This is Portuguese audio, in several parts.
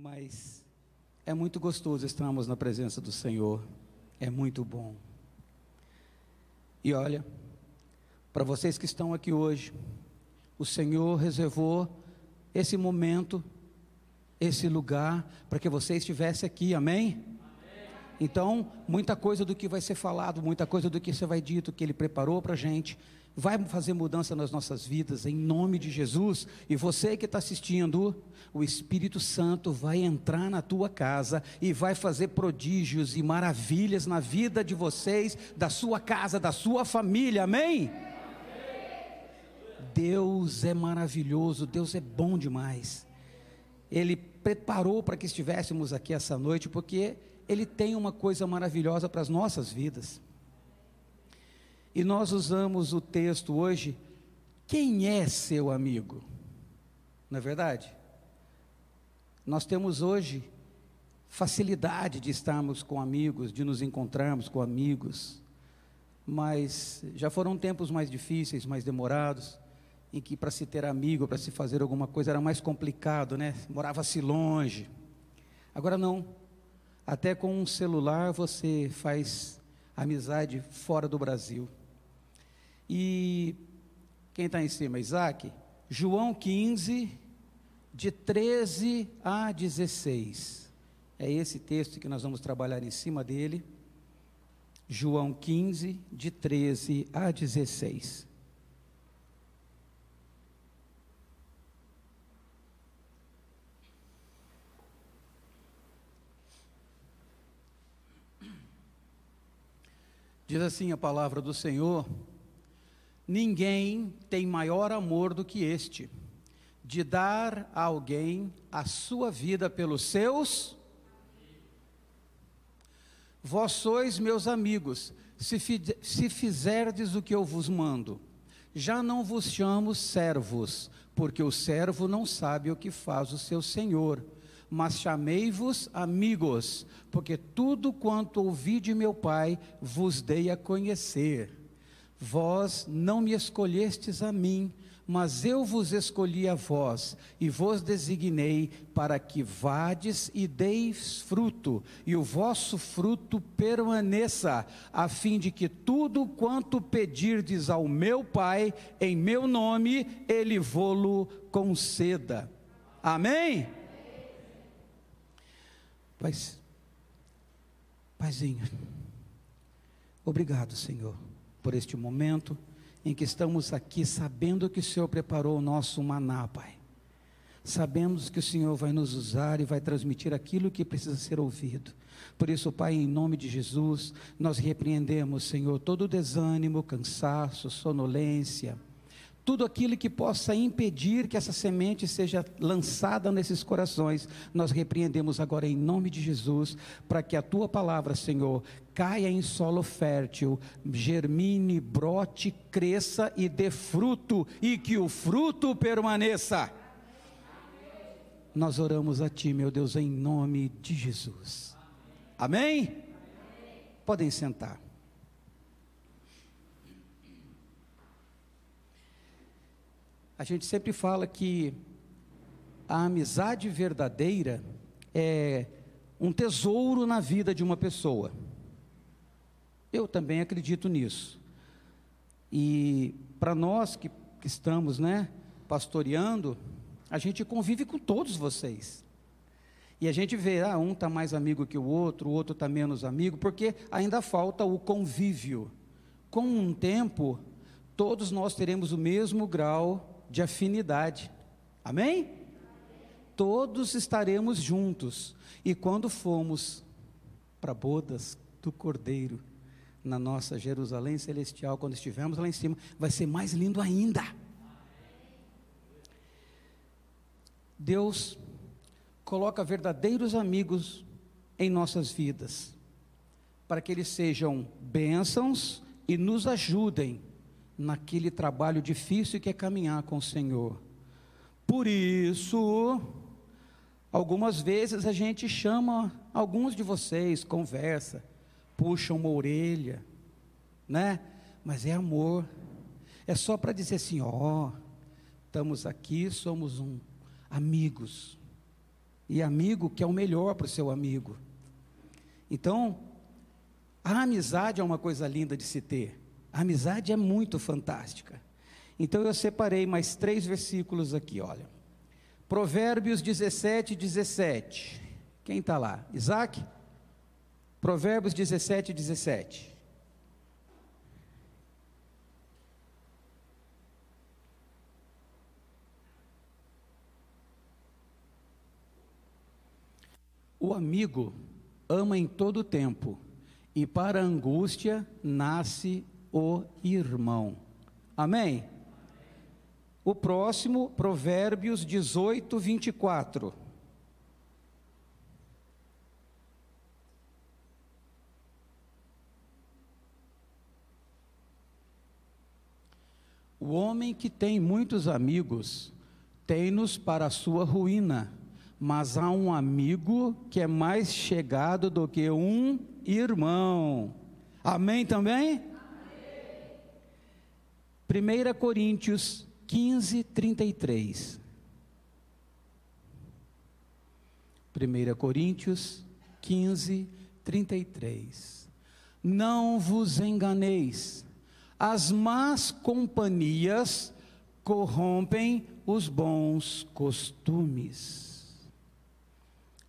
mas é muito gostoso estarmos na presença do Senhor, é muito bom. E olha, para vocês que estão aqui hoje, o Senhor reservou esse momento, esse lugar, para que você estivesse aqui, amém? Então, muita coisa do que vai ser falado, muita coisa do que você vai dito, que Ele preparou para a gente, vai fazer mudança nas nossas vidas, em nome de Jesus. E você que está assistindo, o Espírito Santo vai entrar na tua casa e vai fazer prodígios e maravilhas na vida de vocês, da sua casa, da sua família, amém? Deus é maravilhoso, Deus é bom demais. Ele preparou para que estivéssemos aqui essa noite, porque Ele tem uma coisa maravilhosa para as nossas vidas. E nós usamos o texto hoje, quem é seu amigo? Não é verdade? Nós temos hoje facilidade de estarmos com amigos, de nos encontrarmos com amigos, mas já foram tempos mais difíceis, mais demorados, em que para se ter amigo, para se fazer alguma coisa era mais complicado, né? Morava-se longe. Agora não. Até com um celular você faz amizade fora do Brasil. E quem está em cima? Isaac. João 15, de 13 a 16. É esse texto que nós vamos trabalhar em cima dele. João 15, de 13 a 16. Diz assim a palavra do Senhor: Ninguém tem maior amor do que este, de dar a alguém a sua vida pelos seus. Vós sois meus amigos, se, se fizerdes o que eu vos mando. Já não vos chamo servos, porque o servo não sabe o que faz o seu senhor mas chamei-vos amigos, porque tudo quanto ouvi de meu Pai vos dei a conhecer. Vós não me escolhestes a mim, mas eu vos escolhi a vós, e vos designei para que vades e deis fruto, e o vosso fruto permaneça, a fim de que tudo quanto pedirdes ao meu Pai, em meu nome, ele vô-lo conceda. Amém? Paizinho, obrigado, Senhor, por este momento em que estamos aqui sabendo que o Senhor preparou o nosso maná, Pai. Sabemos que o Senhor vai nos usar e vai transmitir aquilo que precisa ser ouvido. Por isso, Pai, em nome de Jesus, nós repreendemos, Senhor, todo desânimo, cansaço, sonolência, tudo aquilo que possa impedir que essa semente seja lançada nesses corações, nós repreendemos agora em nome de Jesus, para que a tua palavra, Senhor, caia em solo fértil, germine, brote, cresça e dê fruto, e que o fruto permaneça. Nós oramos a Ti, meu Deus, em nome de Jesus. Amém? Podem sentar. A gente sempre fala que a amizade verdadeira é um tesouro na vida de uma pessoa. Eu também acredito nisso. E para nós que, que estamos, né, pastoreando, a gente convive com todos vocês. E a gente vê, ah, um está mais amigo que o outro, o outro está menos amigo, porque ainda falta o convívio. Com um tempo, todos nós teremos o mesmo grau de afinidade. Amém? Todos estaremos juntos. E quando formos para bodas do Cordeiro, na nossa Jerusalém celestial, quando estivermos lá em cima, vai ser mais lindo ainda. Deus coloca verdadeiros amigos em nossas vidas, para que eles sejam bênçãos e nos ajudem naquele trabalho difícil que é caminhar com o Senhor. Por isso, algumas vezes a gente chama alguns de vocês, conversa, puxa uma orelha, né? Mas é amor. É só para dizer assim, ó, estamos aqui, somos um amigos. e amigo quer o melhor para o seu amigo. Então, a amizade é uma coisa linda de se ter. A amizade é muito fantástica. Então eu separei mais três versículos aqui, olha. Provérbios 17, 17. Quem está lá? Isaac? Provérbios 17, 17. O amigo ama em todo tempo, e para a angústia nasce o irmão. Amém? O próximo, Provérbios 18, 24. O homem que tem muitos amigos tem-nos para a sua ruína, mas há um amigo que é mais chegado do que um irmão. Amém também? Amém. 1 Coríntios 15, 33. 1 Coríntios 15, 33. Não vos enganeis, as más companhias corrompem os bons costumes.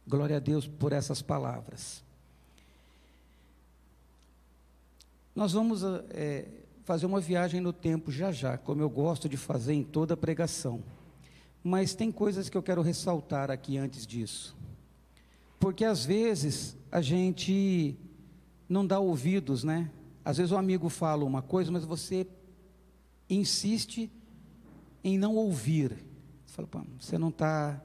Glória a Deus por essas palavras. Nós vamos é, fazer uma viagem no tempo já já, como eu gosto de fazer em toda pregação. Mas tem coisas que eu quero ressaltar aqui antes disso. Porque às vezes a gente não dá ouvidos, né? Às vezes o amigo fala uma coisa, mas você insiste em não ouvir. Você fala, Pô, você não está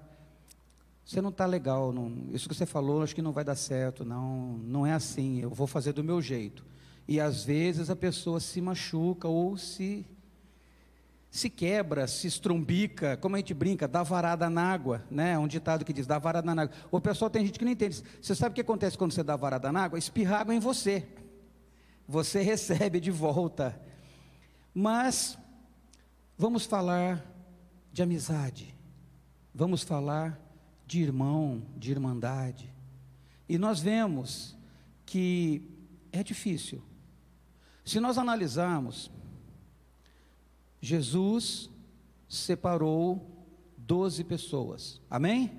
você não está legal, não, isso que você falou, acho que não vai dar certo, não, não é assim, eu vou fazer do meu jeito. E às vezes a pessoa se machuca ou se se quebra, se estrumbica, como a gente brinca, dá varada na água, né? É um ditado que diz, dá varada na água. O pessoal tem gente que não entende. Você sabe o que acontece quando você dá varada na água? Espirra água em você. Você recebe de volta. Mas vamos falar de amizade. Vamos falar de irmão, de irmandade. E nós vemos que é difícil se nós analisarmos, Jesus separou doze pessoas, amém?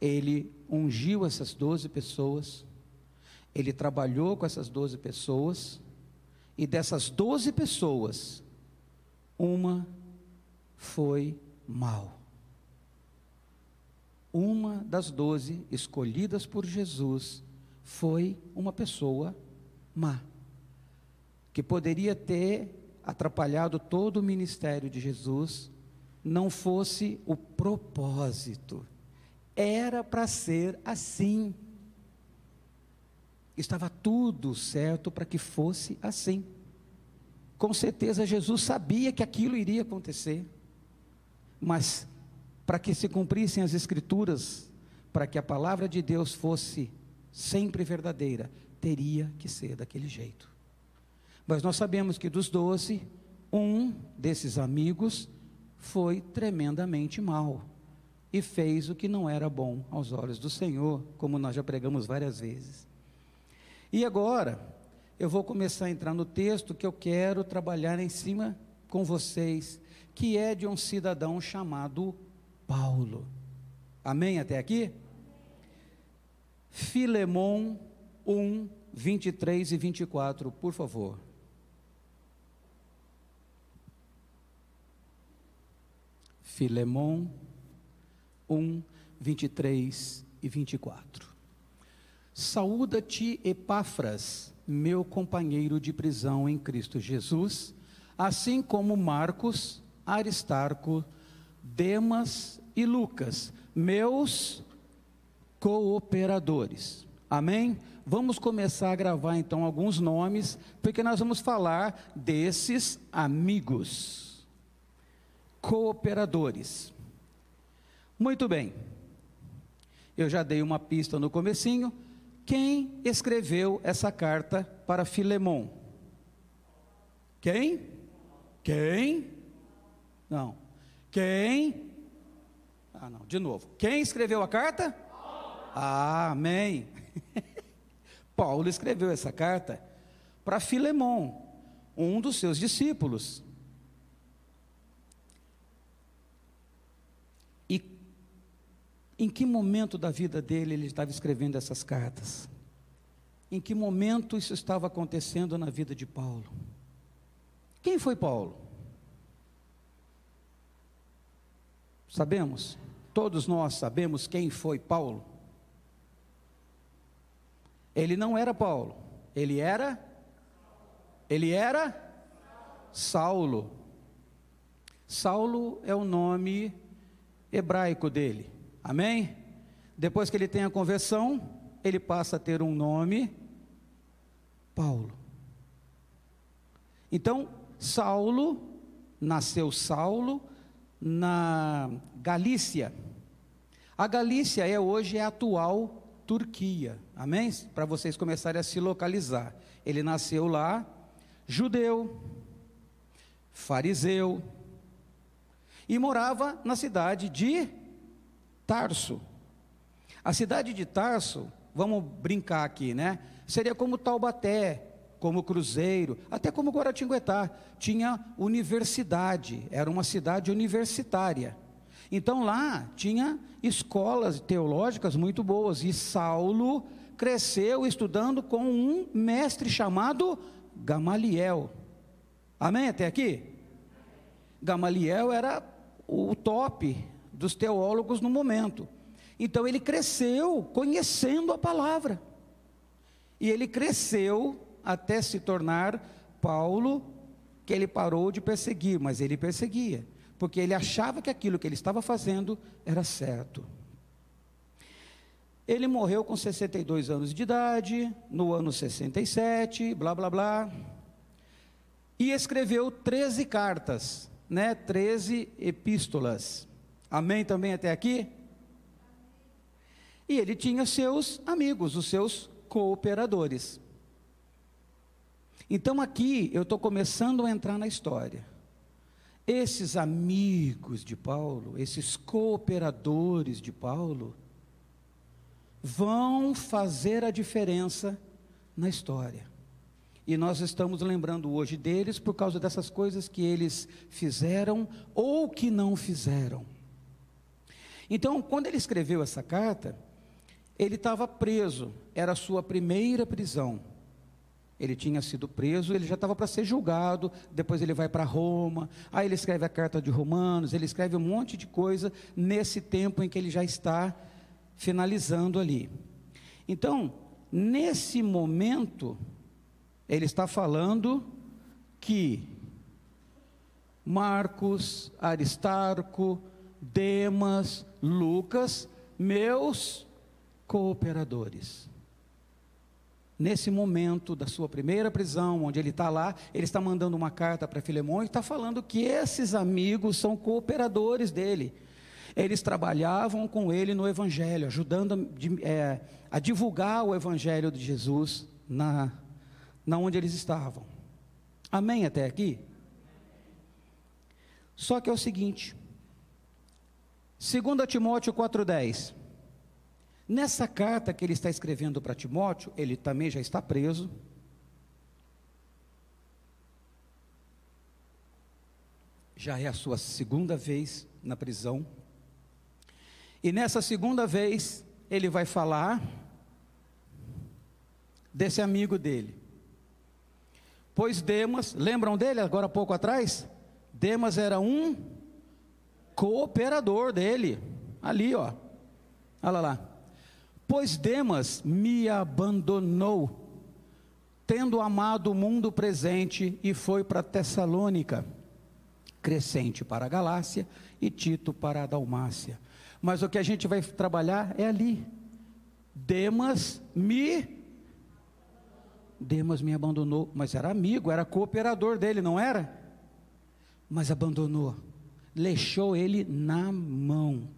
Ele ungiu essas doze pessoas, ele trabalhou com essas doze pessoas, e dessas doze pessoas, uma foi mal. Uma das doze escolhidas por Jesus foi uma pessoa má que poderia ter atrapalhado todo o ministério de Jesus, não fosse o propósito. Era para ser assim. Estava tudo certo para que fosse assim. Com certeza Jesus sabia que aquilo iria acontecer, mas para que se cumprissem as Escrituras, para que a palavra de Deus fosse sempre verdadeira, teria que ser daquele jeito. Mas nós sabemos que dos doze, um desses amigos foi tremendamente mal e fez o que não era bom aos olhos do Senhor, como nós já pregamos várias vezes. E agora, eu vou começar a entrar no texto que eu quero trabalhar em cima com vocês, que é de um cidadão chamado Paulo. Amém até aqui? Filemon 1, 23 e 24, por favor. Filemon 1, 23 e 24. Saúda-te, Epáfras, meu companheiro de prisão em Cristo Jesus, assim como Marcos, Aristarco, Demas e Lucas, meus cooperadores. Amém? Vamos começar a gravar então alguns nomes, porque nós vamos falar desses amigos cooperadores. Muito bem. Eu já dei uma pista no comecinho. Quem escreveu essa carta para Filemon? Quem? Quem? Não. Quem? Ah, não, de novo. Quem escreveu a carta? Ah, amém. Paulo escreveu essa carta para Filemão, um dos seus discípulos. Em que momento da vida dele ele estava escrevendo essas cartas? Em que momento isso estava acontecendo na vida de Paulo? Quem foi Paulo? Sabemos? Todos nós sabemos quem foi Paulo? Ele não era Paulo, ele era ele era Saulo. Saulo é o nome hebraico dele. Amém? Depois que ele tem a conversão, ele passa a ter um nome Paulo. Então, Saulo nasceu Saulo na Galícia. A Galícia é hoje a atual Turquia. Amém? Para vocês começarem a se localizar. Ele nasceu lá, judeu, fariseu, e morava na cidade de Tarso. A cidade de Tarso, vamos brincar aqui, né? Seria como Taubaté, como Cruzeiro, até como Guaratinguetá. Tinha universidade, era uma cidade universitária. Então lá tinha escolas teológicas muito boas e Saulo cresceu estudando com um mestre chamado Gamaliel. Amém até aqui? Gamaliel era o top dos teólogos no momento. Então ele cresceu conhecendo a palavra. E ele cresceu até se tornar Paulo, que ele parou de perseguir, mas ele perseguia porque ele achava que aquilo que ele estava fazendo era certo. Ele morreu com 62 anos de idade, no ano 67, blá blá blá, e escreveu 13 cartas, né? 13 epístolas. Amém também até aqui? E ele tinha seus amigos, os seus cooperadores. Então aqui eu estou começando a entrar na história. Esses amigos de Paulo, esses cooperadores de Paulo, vão fazer a diferença na história. E nós estamos lembrando hoje deles por causa dessas coisas que eles fizeram ou que não fizeram. Então, quando ele escreveu essa carta, ele estava preso, era a sua primeira prisão. Ele tinha sido preso, ele já estava para ser julgado, depois ele vai para Roma, aí ele escreve a carta de Romanos, ele escreve um monte de coisa nesse tempo em que ele já está finalizando ali. Então, nesse momento, ele está falando que Marcos, Aristarco, Demas, Lucas, meus cooperadores nesse momento da sua primeira prisão, onde ele está lá, ele está mandando uma carta para Filemão e está falando que esses amigos são cooperadores dele. Eles trabalhavam com ele no Evangelho, ajudando a, é, a divulgar o Evangelho de Jesus na, na onde eles estavam. Amém até aqui? Só que é o seguinte, 2 Timóteo 4,10 Nessa carta que ele está escrevendo para Timóteo, ele também já está preso. Já é a sua segunda vez na prisão. E nessa segunda vez, ele vai falar desse amigo dele. Pois Demas, lembram dele agora há pouco atrás? Demas era um cooperador dele. Ali, ó. Olha lá. Pois Demas me abandonou, tendo amado o mundo presente, e foi para Tessalônica, Crescente para a Galácia e Tito para a Dalmácia. Mas o que a gente vai trabalhar é ali. Demas me Demas me abandonou, mas era amigo, era cooperador dele, não era? Mas abandonou, deixou ele na mão.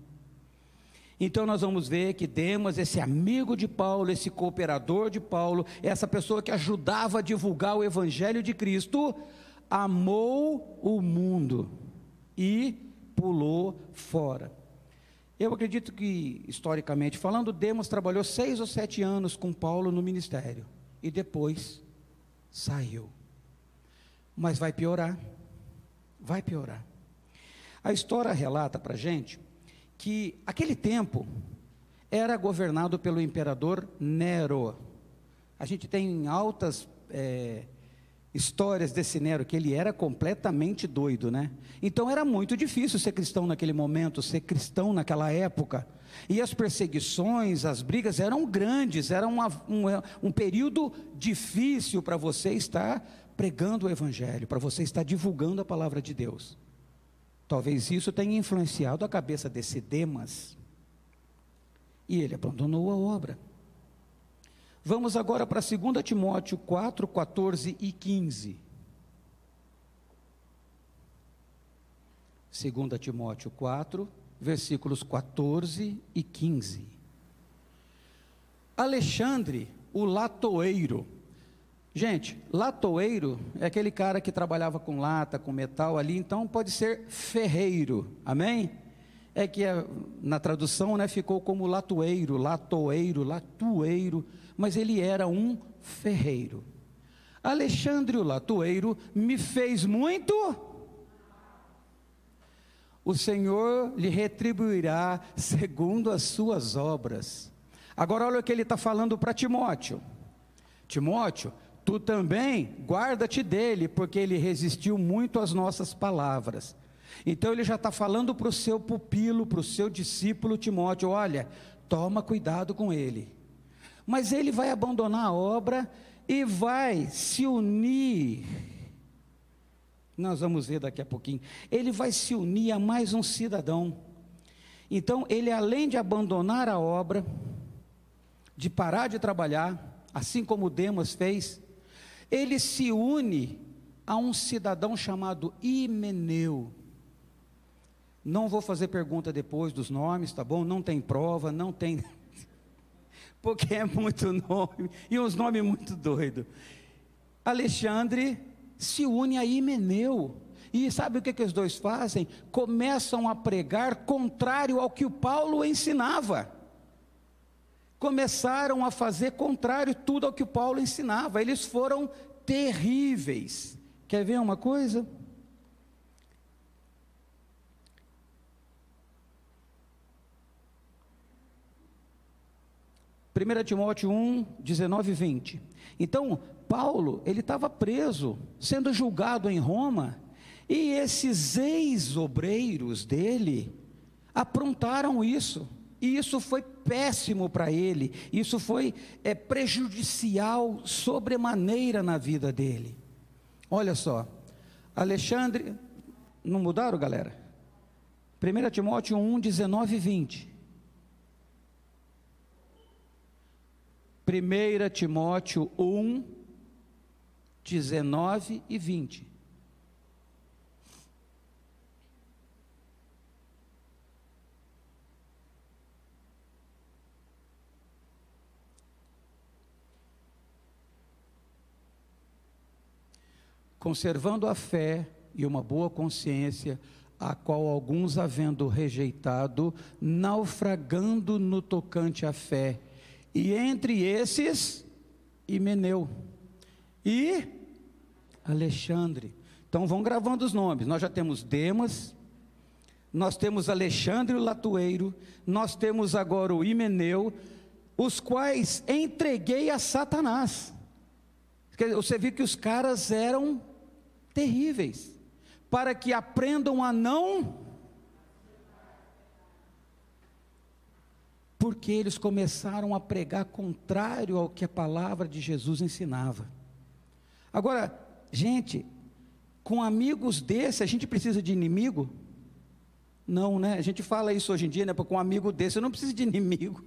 Então nós vamos ver que Demas, esse amigo de Paulo, esse cooperador de Paulo, essa pessoa que ajudava a divulgar o evangelho de Cristo, amou o mundo e pulou fora. Eu acredito que, historicamente falando, Demas trabalhou seis ou sete anos com Paulo no ministério e depois saiu. Mas vai piorar, vai piorar. A história relata para gente que aquele tempo era governado pelo imperador Nero. A gente tem altas é, histórias desse Nero, que ele era completamente doido, né? Então era muito difícil ser cristão naquele momento, ser cristão naquela época. E as perseguições, as brigas eram grandes, era uma, um, um período difícil para você estar pregando o Evangelho, para você estar divulgando a palavra de Deus. Talvez isso tenha influenciado a cabeça desse Demas. E ele abandonou a obra. Vamos agora para 2 Timóteo 4, 14 e 15. 2 Timóteo 4, versículos 14 e 15. Alexandre, o latoeiro. Gente, latoeiro é aquele cara que trabalhava com lata, com metal ali, então pode ser ferreiro, amém? É que é, na tradução né, ficou como latoeiro, latoeiro, latueiro mas ele era um ferreiro. Alexandre o latoeiro me fez muito. O Senhor lhe retribuirá segundo as suas obras. Agora, olha o que ele está falando para Timóteo: Timóteo, tu também guarda-te dele, porque ele resistiu muito às nossas palavras. Então, ele já está falando para o seu pupilo, para o seu discípulo Timóteo: olha, toma cuidado com ele mas ele vai abandonar a obra e vai se unir. Nós vamos ver daqui a pouquinho. Ele vai se unir a mais um cidadão. Então, ele além de abandonar a obra, de parar de trabalhar, assim como Demas fez, ele se une a um cidadão chamado Himeneu. Não vou fazer pergunta depois dos nomes, tá bom? Não tem prova, não tem porque é muito nome, e uns nomes muito doidos. Alexandre se une a Himeneu. E sabe o que, que os dois fazem? Começam a pregar contrário ao que o Paulo ensinava. Começaram a fazer contrário tudo ao que Paulo ensinava. Eles foram terríveis. Quer ver uma coisa? 1 Timóteo 1, 19 e 20. Então, Paulo, ele estava preso, sendo julgado em Roma, e esses ex-obreiros dele aprontaram isso. E isso foi péssimo para ele, isso foi é, prejudicial sobremaneira na vida dele. Olha só, Alexandre, não mudaram, galera? 1 Timóteo 1, 19 e 20. 1 Timóteo 1, 19 e 20. Conservando a fé e uma boa consciência, a qual alguns, havendo rejeitado, naufragando no tocante à fé, e entre esses, Himeneu e Alexandre. Então vão gravando os nomes. Nós já temos Demas, nós temos Alexandre o Latueiro, nós temos agora o Himeneu, os quais entreguei a Satanás. Você viu que os caras eram terríveis, para que aprendam a não porque eles começaram a pregar contrário ao que a palavra de Jesus ensinava. Agora, gente, com amigos desse, a gente precisa de inimigo? Não, né? A gente fala isso hoje em dia, né? Com um amigo desse, eu não preciso de inimigo.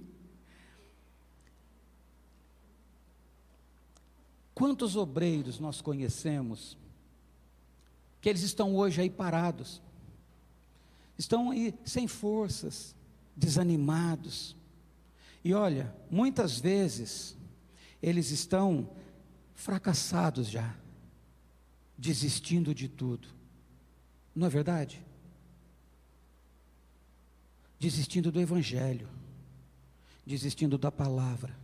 Quantos obreiros nós conhecemos que eles estão hoje aí parados, estão aí sem forças, desanimados, e olha, muitas vezes eles estão fracassados já, desistindo de tudo. Não é verdade? desistindo do Evangelho, desistindo da palavra,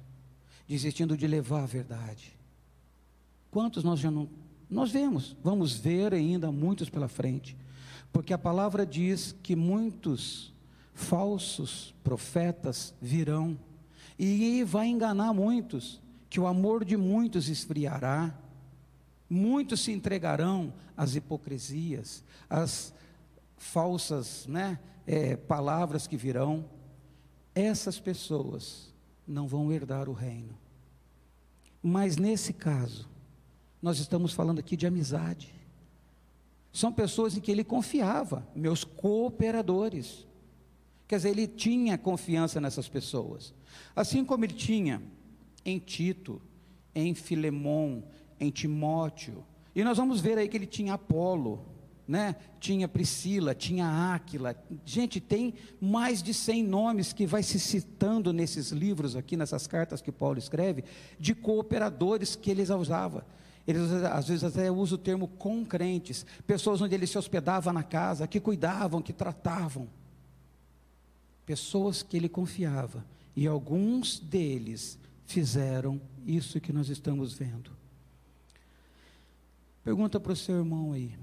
desistindo de levar a verdade. Quantos nós já não. Nós vemos, vamos ver ainda muitos pela frente, porque a palavra diz que muitos falsos profetas virão, e vai enganar muitos, que o amor de muitos esfriará, muitos se entregarão às hipocrisias, às falsas né, é, palavras que virão. Essas pessoas não vão herdar o reino. Mas nesse caso, nós estamos falando aqui de amizade. São pessoas em que ele confiava, meus cooperadores. Quer dizer, ele tinha confiança nessas pessoas. Assim como ele tinha em Tito, em Filemon, em Timóteo. E nós vamos ver aí que ele tinha Apolo, né? Tinha Priscila, tinha Áquila. Gente, tem mais de 100 nomes que vai se citando nesses livros aqui, nessas cartas que Paulo escreve, de cooperadores que eles usava. Eles às vezes até usam o termo concrentes, pessoas onde ele se hospedava na casa, que cuidavam, que tratavam. Pessoas que ele confiava. E alguns deles fizeram isso que nós estamos vendo. Pergunta para o seu irmão aí: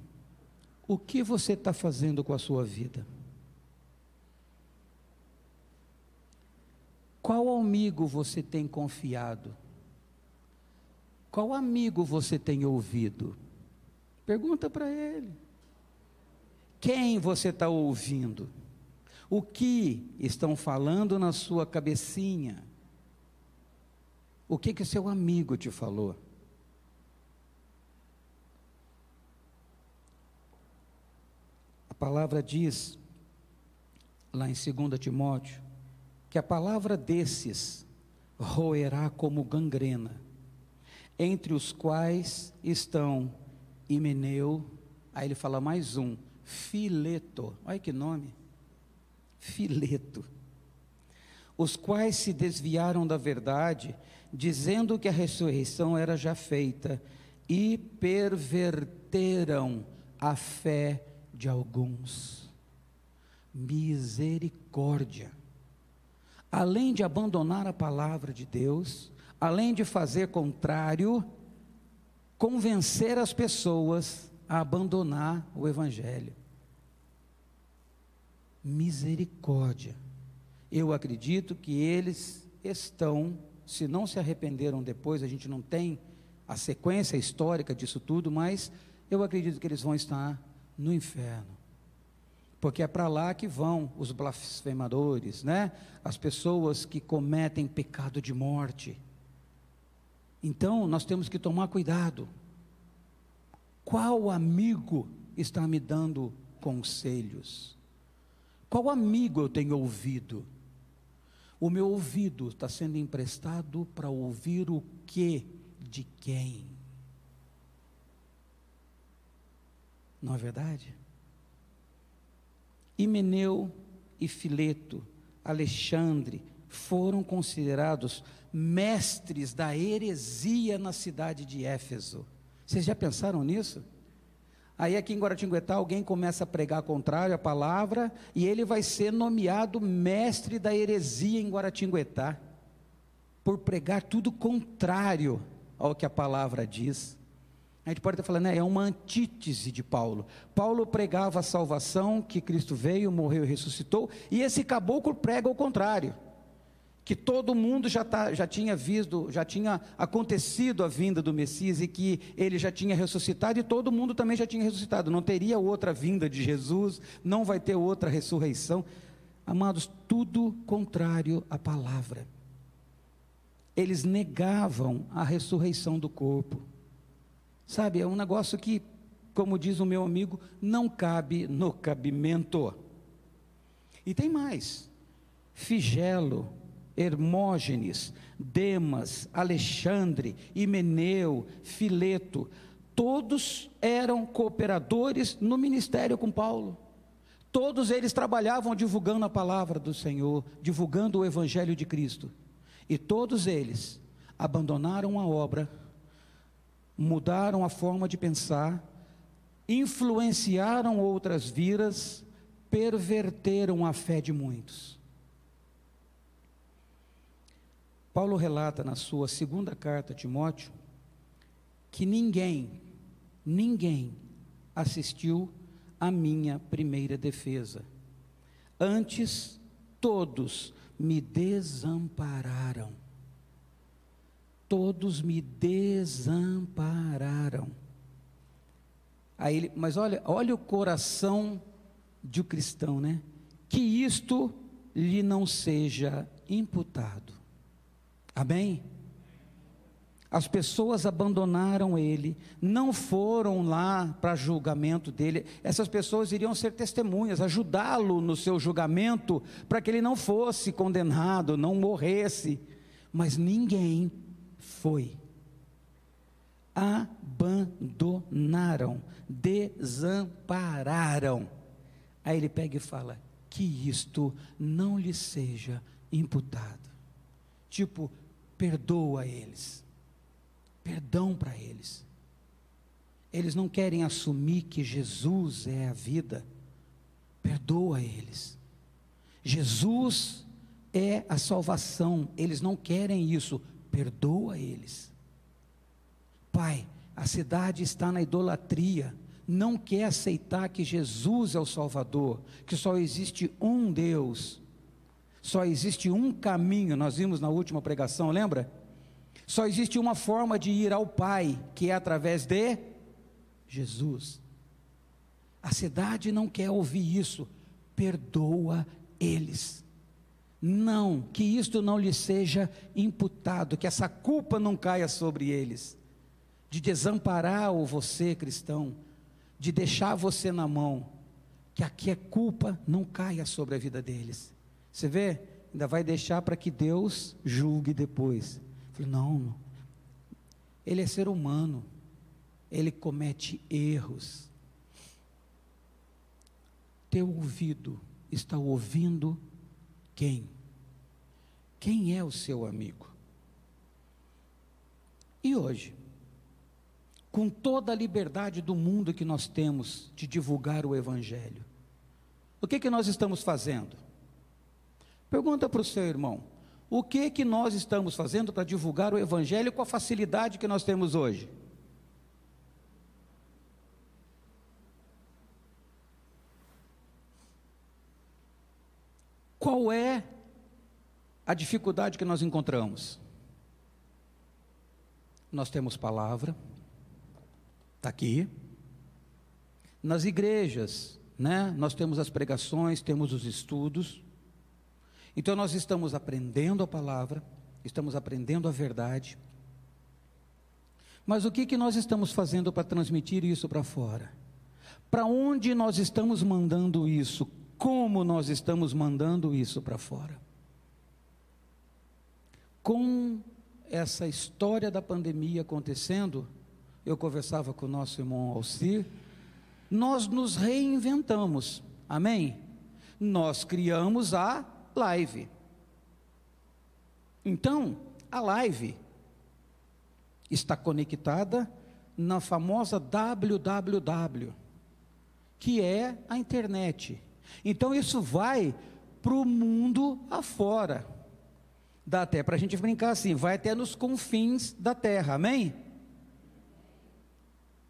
o que você está fazendo com a sua vida? Qual amigo você tem confiado? Qual amigo você tem ouvido? Pergunta para ele. Quem você está ouvindo? O que estão falando na sua cabecinha? O que que seu amigo te falou? A palavra diz, lá em 2 Timóteo, que a palavra desses roerá como gangrena, entre os quais estão Himeneu, aí ele fala mais um, Fileto, olha que nome, Fileto, os quais se desviaram da verdade dizendo que a ressurreição era já feita, e perverteram a fé de alguns. Misericórdia. Além de abandonar a palavra de Deus, além de fazer contrário, convencer as pessoas a abandonar o Evangelho. Misericórdia. Eu acredito que eles estão se não se arrependeram depois, a gente não tem a sequência histórica disso tudo, mas eu acredito que eles vão estar no inferno. Porque é para lá que vão os blasfemadores, né? As pessoas que cometem pecado de morte. Então, nós temos que tomar cuidado. Qual amigo está me dando conselhos? Qual amigo eu tenho ouvido? O meu ouvido está sendo emprestado para ouvir o que de quem? Não é verdade? Himeneu e Fileto, Alexandre, foram considerados mestres da heresia na cidade de Éfeso. Vocês já pensaram nisso? Aí aqui em Guaratinguetá alguém começa a pregar contrário à palavra e ele vai ser nomeado mestre da heresia em Guaratinguetá, por pregar tudo contrário ao que a palavra diz. A gente pode estar falando, né, é uma antítese de Paulo. Paulo pregava a salvação, que Cristo veio, morreu e ressuscitou, e esse caboclo prega o contrário que todo mundo já, tá, já tinha visto, já tinha acontecido a vinda do Messias e que ele já tinha ressuscitado e todo mundo também já tinha ressuscitado. Não teria outra vinda de Jesus, não vai ter outra ressurreição. Amados, tudo contrário à palavra. Eles negavam a ressurreição do corpo. Sabe, é um negócio que, como diz o meu amigo, não cabe no cabimento. E tem mais. Figelo, Hermógenes, Demas, Alexandre, Himeneu, Fileto, todos eram cooperadores no ministério com Paulo. Todos eles trabalhavam divulgando a palavra do Senhor, divulgando o evangelho de Cristo. E todos eles abandonaram a obra, mudaram a forma de pensar, influenciaram outras vidas, perverteram a fé de muitos. Paulo relata na sua segunda carta a Timóteo que ninguém, ninguém assistiu à minha primeira defesa. Antes, todos me desampararam. Todos me desampararam. Aí ele, mas olha, olha o coração de um cristão, né? Que isto lhe não seja imputado. Amém? As pessoas abandonaram ele, não foram lá para julgamento dele. Essas pessoas iriam ser testemunhas, ajudá-lo no seu julgamento, para que ele não fosse condenado, não morresse. Mas ninguém foi. Abandonaram, desampararam. Aí ele pega e fala: que isto não lhe seja imputado. Tipo, perdoa eles perdão para eles. Eles não querem assumir que Jesus é a vida. Perdoa eles. Jesus é a salvação. Eles não querem isso. Perdoa eles. Pai, a cidade está na idolatria. Não quer aceitar que Jesus é o Salvador, que só existe um Deus, só existe um caminho. Nós vimos na última pregação, lembra? Só existe uma forma de ir ao Pai, que é através de Jesus. A cidade não quer ouvir isso. Perdoa eles. Não, que isto não lhe seja imputado, que essa culpa não caia sobre eles, de desamparar o você cristão, de deixar você na mão, que aqui é culpa não caia sobre a vida deles. Você vê? Ainda vai deixar para que Deus julgue depois. Falei, não, ele é ser humano, ele comete erros. Teu ouvido está ouvindo quem? Quem é o seu amigo? E hoje, com toda a liberdade do mundo que nós temos de divulgar o Evangelho, o que, que nós estamos fazendo? Pergunta para o seu irmão: o que que nós estamos fazendo para divulgar o evangelho com a facilidade que nós temos hoje? Qual é a dificuldade que nós encontramos? Nós temos palavra, está aqui. Nas igrejas, né, nós temos as pregações, temos os estudos. Então nós estamos aprendendo a palavra, estamos aprendendo a verdade. Mas o que, que nós estamos fazendo para transmitir isso para fora? Para onde nós estamos mandando isso? Como nós estamos mandando isso para fora? Com essa história da pandemia acontecendo, eu conversava com o nosso irmão Alcir, nós nos reinventamos, amém? Nós criamos a live. Então, a live está conectada na famosa www, que é a internet. Então, isso vai para o mundo afora. Dá até para a gente brincar assim, vai até nos confins da terra, amém?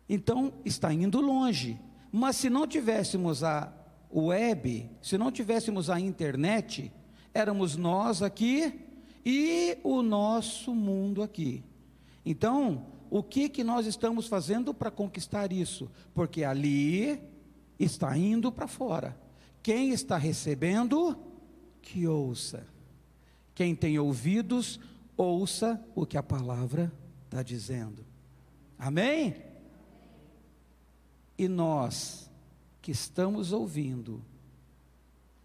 Então, está indo longe. Mas se não tivéssemos a web, se não tivéssemos a internet, éramos nós aqui e o nosso mundo aqui. Então, o que que nós estamos fazendo para conquistar isso? Porque ali está indo para fora. Quem está recebendo, que ouça. Quem tem ouvidos, ouça o que a palavra está dizendo. Amém? E nós que estamos ouvindo,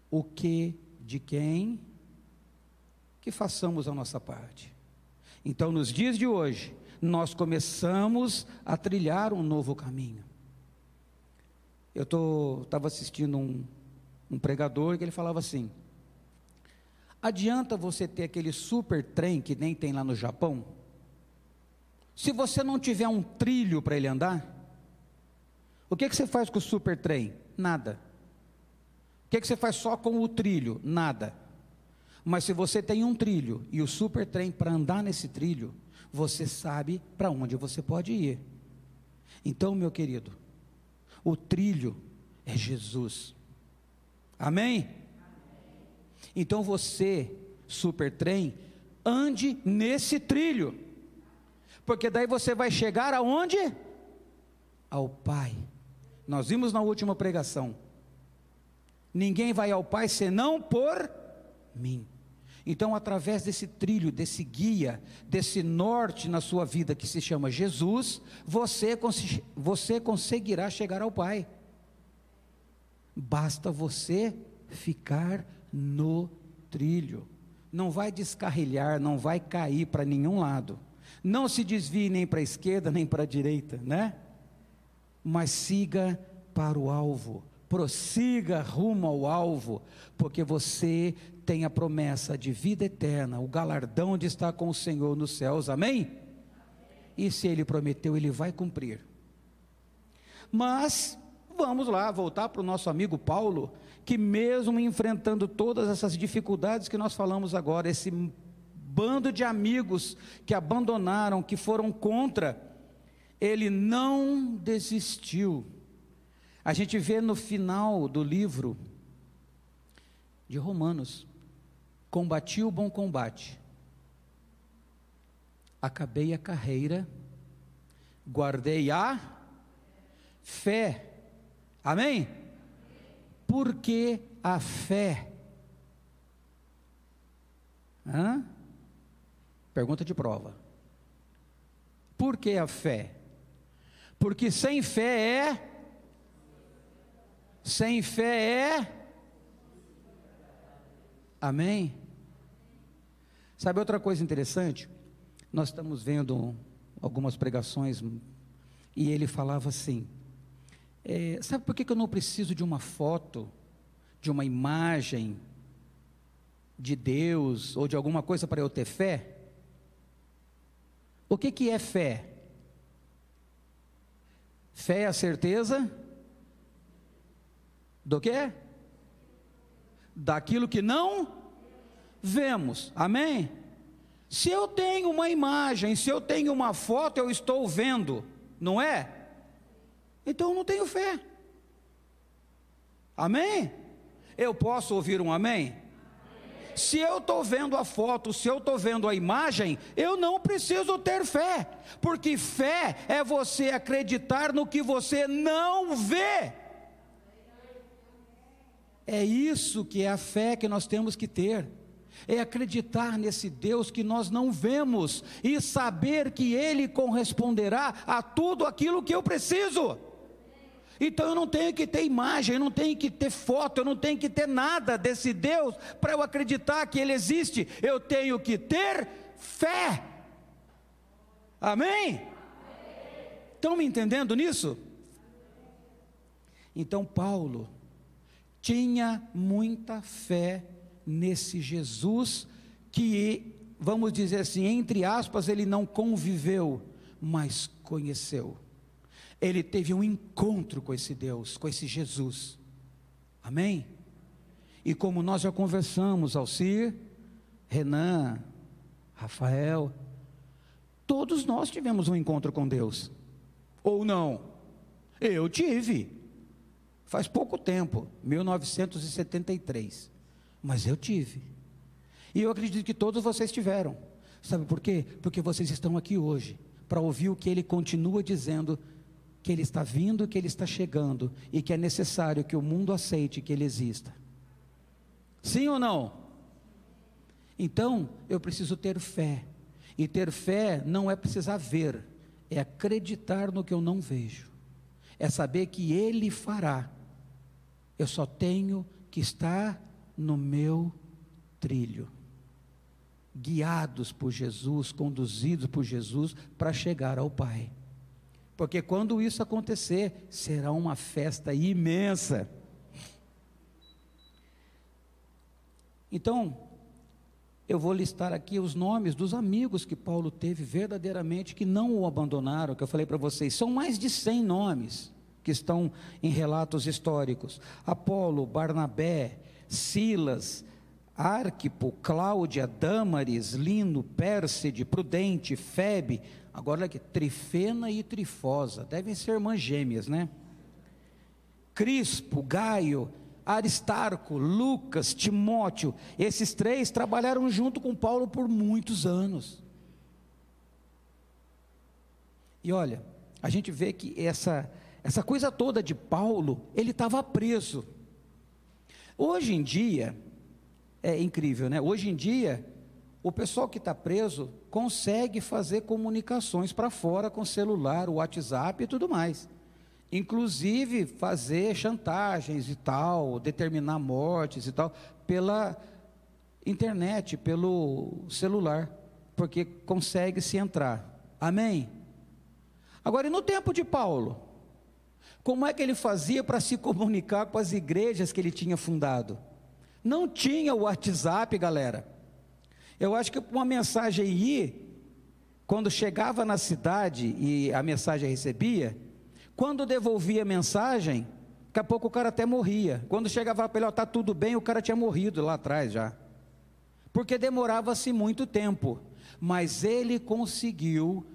o que de quem que façamos a nossa parte. Então, nos dias de hoje, nós começamos a trilhar um novo caminho. Eu estava assistindo um, um pregador que ele falava assim: adianta você ter aquele super trem que nem tem lá no Japão? Se você não tiver um trilho para ele andar, o que, que você faz com o super trem? Nada que, que você faz só com o trilho? Nada. Mas se você tem um trilho e o super trem para andar nesse trilho, você sabe para onde você pode ir. Então, meu querido, o trilho é Jesus. Amém? Então você, super trem, ande nesse trilho. Porque daí você vai chegar aonde? Ao Pai. Nós vimos na última pregação. Ninguém vai ao Pai senão por mim. Então, através desse trilho, desse guia, desse norte na sua vida que se chama Jesus, você, você conseguirá chegar ao Pai. Basta você ficar no trilho. Não vai descarrilhar, não vai cair para nenhum lado. Não se desvie nem para a esquerda nem para a direita, né? Mas siga para o alvo prossiga rumo ao alvo, porque você tem a promessa de vida eterna, o galardão de estar com o Senhor nos céus, amém? E se ele prometeu, ele vai cumprir. Mas, vamos lá, voltar para o nosso amigo Paulo, que mesmo enfrentando todas essas dificuldades que nós falamos agora, esse bando de amigos que abandonaram, que foram contra, ele não desistiu a gente vê no final do livro de Romanos: combati o bom combate, acabei a carreira, guardei a fé. Amém? Porque a fé. Hã? Pergunta de prova. Por que a fé? Porque sem fé é sem fé é. Amém? Sabe outra coisa interessante? Nós estamos vendo algumas pregações e ele falava assim: é, sabe por que, eu não preciso de uma foto, de uma imagem de Deus ou de alguma coisa para eu ter fé? O que, que é fé? Fé é a certeza do que? Daquilo que não vemos. Amém? Se eu tenho uma imagem, se eu tenho uma foto, eu estou vendo, não é? Então eu não tenho fé. Amém? Eu posso ouvir um amém? Se eu estou vendo a foto, se eu estou vendo a imagem, eu não preciso ter fé, porque fé é você acreditar no que você não vê. É isso que é a fé que nós temos que ter. É acreditar nesse Deus que nós não vemos e saber que Ele corresponderá a tudo aquilo que eu preciso. Então eu não tenho que ter imagem, eu não tenho que ter foto, eu não tenho que ter nada desse Deus para eu acreditar que Ele existe. Eu tenho que ter fé. Amém? Estão me entendendo nisso? Então Paulo tinha muita fé nesse Jesus que, vamos dizer assim, entre aspas, ele não conviveu, mas conheceu. Ele teve um encontro com esse Deus, com esse Jesus. Amém? E como nós já conversamos, Alcir, Renan, Rafael, todos nós tivemos um encontro com Deus. Ou não? Eu tive. Faz pouco tempo, 1973. Mas eu tive. E eu acredito que todos vocês tiveram. Sabe por quê? Porque vocês estão aqui hoje para ouvir o que ele continua dizendo que ele está vindo, que ele está chegando e que é necessário que o mundo aceite que ele exista. Sim ou não? Então, eu preciso ter fé. E ter fé não é precisar ver, é acreditar no que eu não vejo. É saber que ele fará eu só tenho que estar no meu trilho, guiados por Jesus, conduzidos por Jesus para chegar ao Pai. Porque quando isso acontecer, será uma festa imensa. Então, eu vou listar aqui os nomes dos amigos que Paulo teve verdadeiramente que não o abandonaram, que eu falei para vocês, são mais de 100 nomes. que estão em relatos históricos. Apolo, Barnabé, Silas, Arquipo, Cláudia, Dâmaris, Lino, Pérside, Prudente, Febe, agora aqui, Trifena e Trifosa, devem ser irmãs gêmeas, né? Crispo, Gaio, Aristarco, Lucas, Timóteo, esses três trabalharam junto com Paulo por muitos anos. E olha, a gente vê que essa, essa coisa toda de Paulo, ele estava preso. Hoje em dia, é incrível, né? Hoje em dia, o pessoal que está preso consegue fazer comunicações para fora com celular, o WhatsApp e tudo mais. Inclusive fazer chantagens e tal, determinar mortes e tal, pela internet, pelo celular, porque consegue se entrar. Amém? Agora, e no tempo de Paulo? Como é que ele fazia para se comunicar com as igrejas que ele tinha fundado? Não tinha o WhatsApp, galera. Eu acho que uma mensagem aí, quando chegava na cidade e a mensagem recebia, quando devolvia a mensagem, daqui a pouco o cara até morria. Quando chegava para ele, está tudo bem, o cara tinha morrido lá atrás já. Porque demorava-se muito tempo. Mas ele conseguiu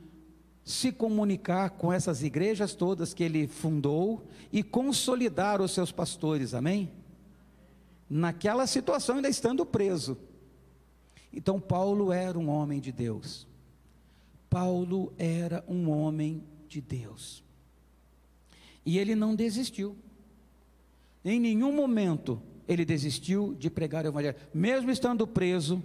se comunicar com essas igrejas todas que ele fundou e consolidar os seus pastores, amém? Naquela situação, ainda estando preso. Então, Paulo era um homem de Deus. Paulo era um homem de Deus. E ele não desistiu. Em nenhum momento ele desistiu de pregar o evangelho, mesmo estando preso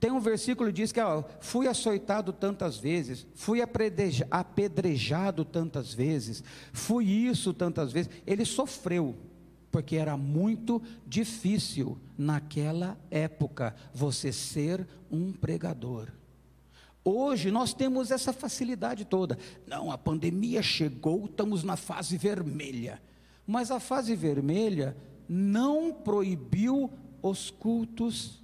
tem um versículo que diz que ó, fui açoitado tantas vezes, fui apedrejado tantas vezes, fui isso tantas vezes. Ele sofreu, porque era muito difícil naquela época você ser um pregador. Hoje nós temos essa facilidade toda. Não, a pandemia chegou, estamos na fase vermelha. Mas a fase vermelha não proibiu os cultos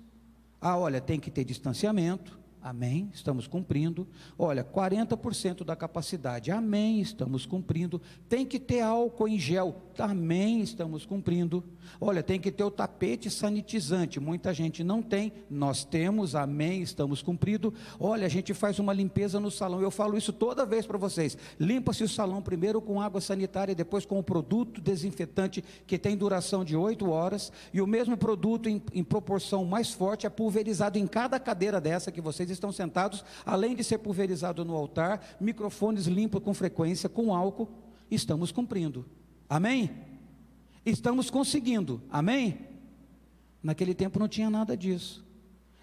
ah, olha, tem que ter distanciamento. Amém, estamos cumprindo. Olha, 40% da capacidade. Amém, estamos cumprindo. Tem que ter álcool em gel. Amém, estamos cumprindo. Olha, tem que ter o tapete sanitizante. Muita gente não tem, nós temos. Amém, estamos cumprindo. Olha, a gente faz uma limpeza no salão. Eu falo isso toda vez para vocês. Limpa-se o salão primeiro com água sanitária e depois com o produto desinfetante que tem duração de 8 horas. E o mesmo produto em, em proporção mais forte é pulverizado em cada cadeira dessa que vocês estão sentados, além de ser pulverizado no altar, microfones limpos com frequência, com álcool, estamos cumprindo. Amém? Estamos conseguindo. Amém? Naquele tempo não tinha nada disso.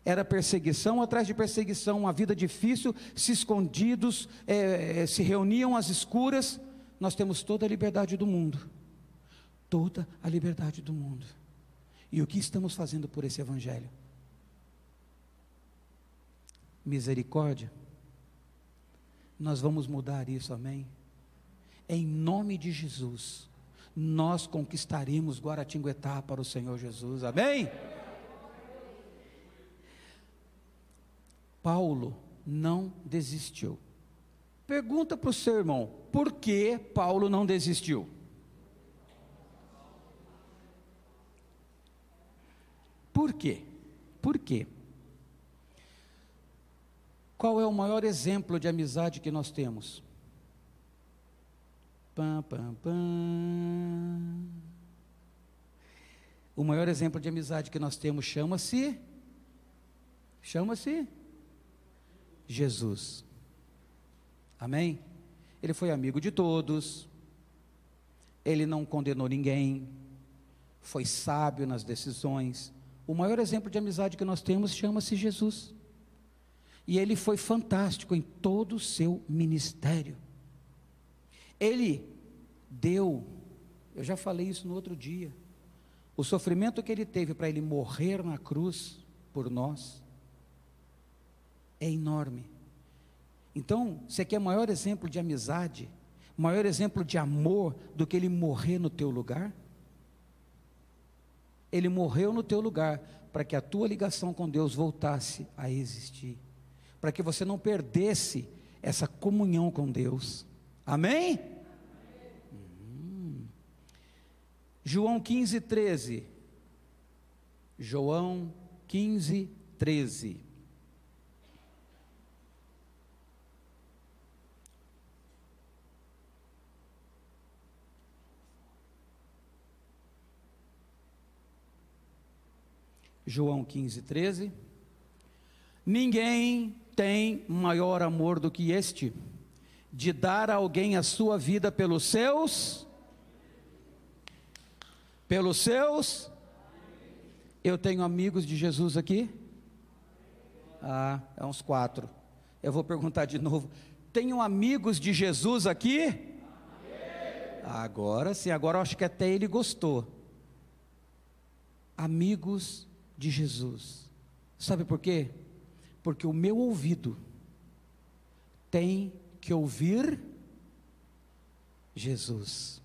Era perseguição atrás de perseguição, uma vida difícil, se escondidos, é, se reuniam às escuras. Nós temos toda a liberdade do mundo. Toda a liberdade do mundo. E o que estamos fazendo por esse Evangelho? Misericórdia. Nós vamos mudar isso, amém? Em nome de Jesus, nós conquistaremos Guaratinguetá para o Senhor Jesus, amém? Paulo não desistiu. Pergunta para o seu irmão, por que Paulo não desistiu? Por quê? Por quê? Qual é o maior exemplo de amizade que nós temos? Pam, pam, pam. O maior exemplo de amizade que nós temos chama-se chama-se Jesus. Amém? Ele foi amigo de todos. Ele não condenou ninguém. Foi sábio nas decisões. O maior exemplo de amizade que nós temos chama-se Jesus. E ele foi fantástico em todo o seu ministério. Ele deu, eu já falei isso no outro dia, o sofrimento que ele teve para ele morrer na cruz por nós é enorme. Então, você quer maior exemplo de amizade, maior exemplo de amor do que ele morrer no teu lugar? Ele morreu no teu lugar para que a tua ligação com Deus voltasse a existir para que você não perdesse essa comunhão com Deus. Amém? Hum. João 15, 13. João 15, 13. João 15, 13. Ninguém tem maior amor do que este, de dar a alguém a sua vida pelos seus. Pelos seus. Eu tenho amigos de Jesus aqui? Ah, é uns quatro. Eu vou perguntar de novo. Tenho amigos de Jesus aqui? Agora sim, agora eu acho que até ele gostou. Amigos de Jesus. Sabe por quê? Porque o meu ouvido tem que ouvir Jesus.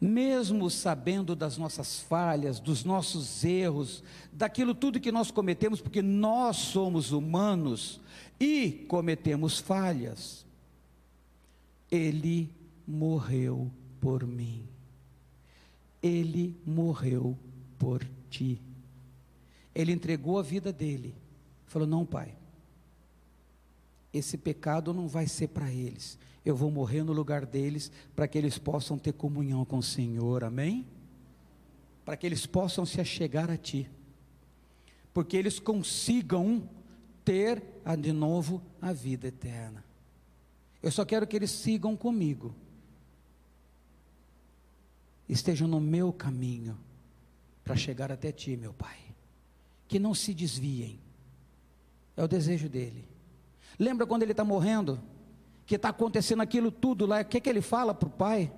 Mesmo sabendo das nossas falhas, dos nossos erros, daquilo tudo que nós cometemos, porque nós somos humanos e cometemos falhas, Ele morreu por mim, Ele morreu por ti. Ele entregou a vida dele. Falou: Não, pai, esse pecado não vai ser para eles. Eu vou morrer no lugar deles para que eles possam ter comunhão com o Senhor, amém? Para que eles possam se achegar a Ti, porque eles consigam ter de novo a vida eterna. Eu só quero que eles sigam comigo, estejam no meu caminho para chegar até Ti, meu Pai que não se desviem. É o desejo dele. Lembra quando ele está morrendo? Que está acontecendo aquilo tudo lá. O que, que ele fala para o pai?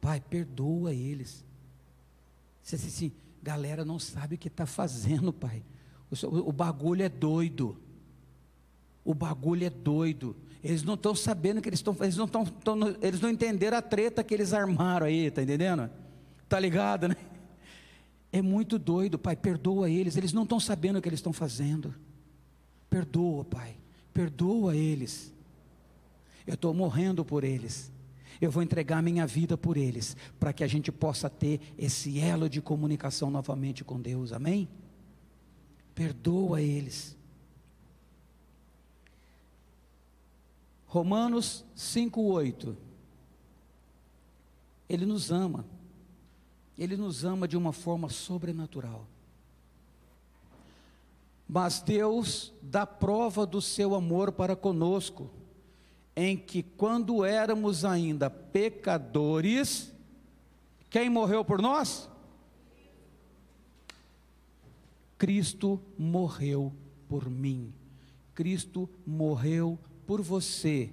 Pai, perdoa eles. Você disse assim, galera não sabe o que está fazendo, pai. O, o bagulho é doido. O bagulho é doido. Eles não estão sabendo que eles estão. Eles não estão. Eles não entenderam a treta que eles armaram aí, tá entendendo? Tá ligado, né? É muito doido, Pai, perdoa eles, eles não estão sabendo o que eles estão fazendo. Perdoa, Pai, perdoa eles. Eu estou morrendo por eles. Eu vou entregar minha vida por eles, para que a gente possa ter esse elo de comunicação novamente com Deus, amém? Perdoa eles. Romanos 5,8. Ele nos ama. Ele nos ama de uma forma sobrenatural. Mas Deus dá prova do seu amor para conosco, em que quando éramos ainda pecadores, quem morreu por nós? Cristo morreu por mim. Cristo morreu por você,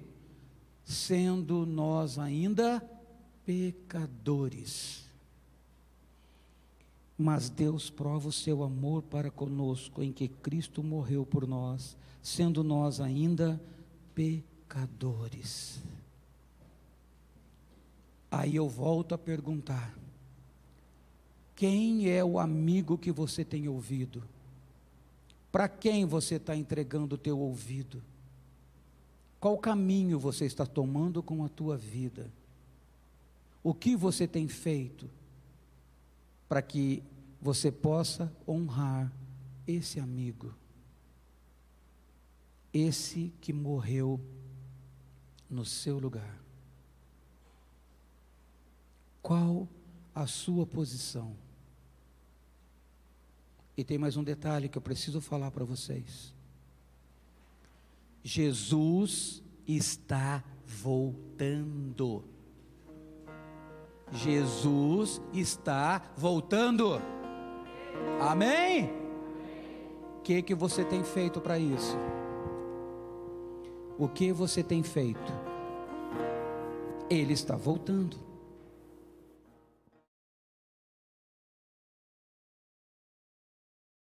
sendo nós ainda pecadores. Mas Deus prova o seu amor para conosco em que Cristo morreu por nós, sendo nós ainda pecadores. Aí eu volto a perguntar: quem é o amigo que você tem ouvido? Para quem você está entregando o teu ouvido? Qual caminho você está tomando com a tua vida? O que você tem feito? Para que você possa honrar esse amigo, esse que morreu no seu lugar. Qual a sua posição? E tem mais um detalhe que eu preciso falar para vocês. Jesus está voltando. Jesus está voltando. Amém? O que que você tem feito para isso? O que você tem feito? Ele está voltando.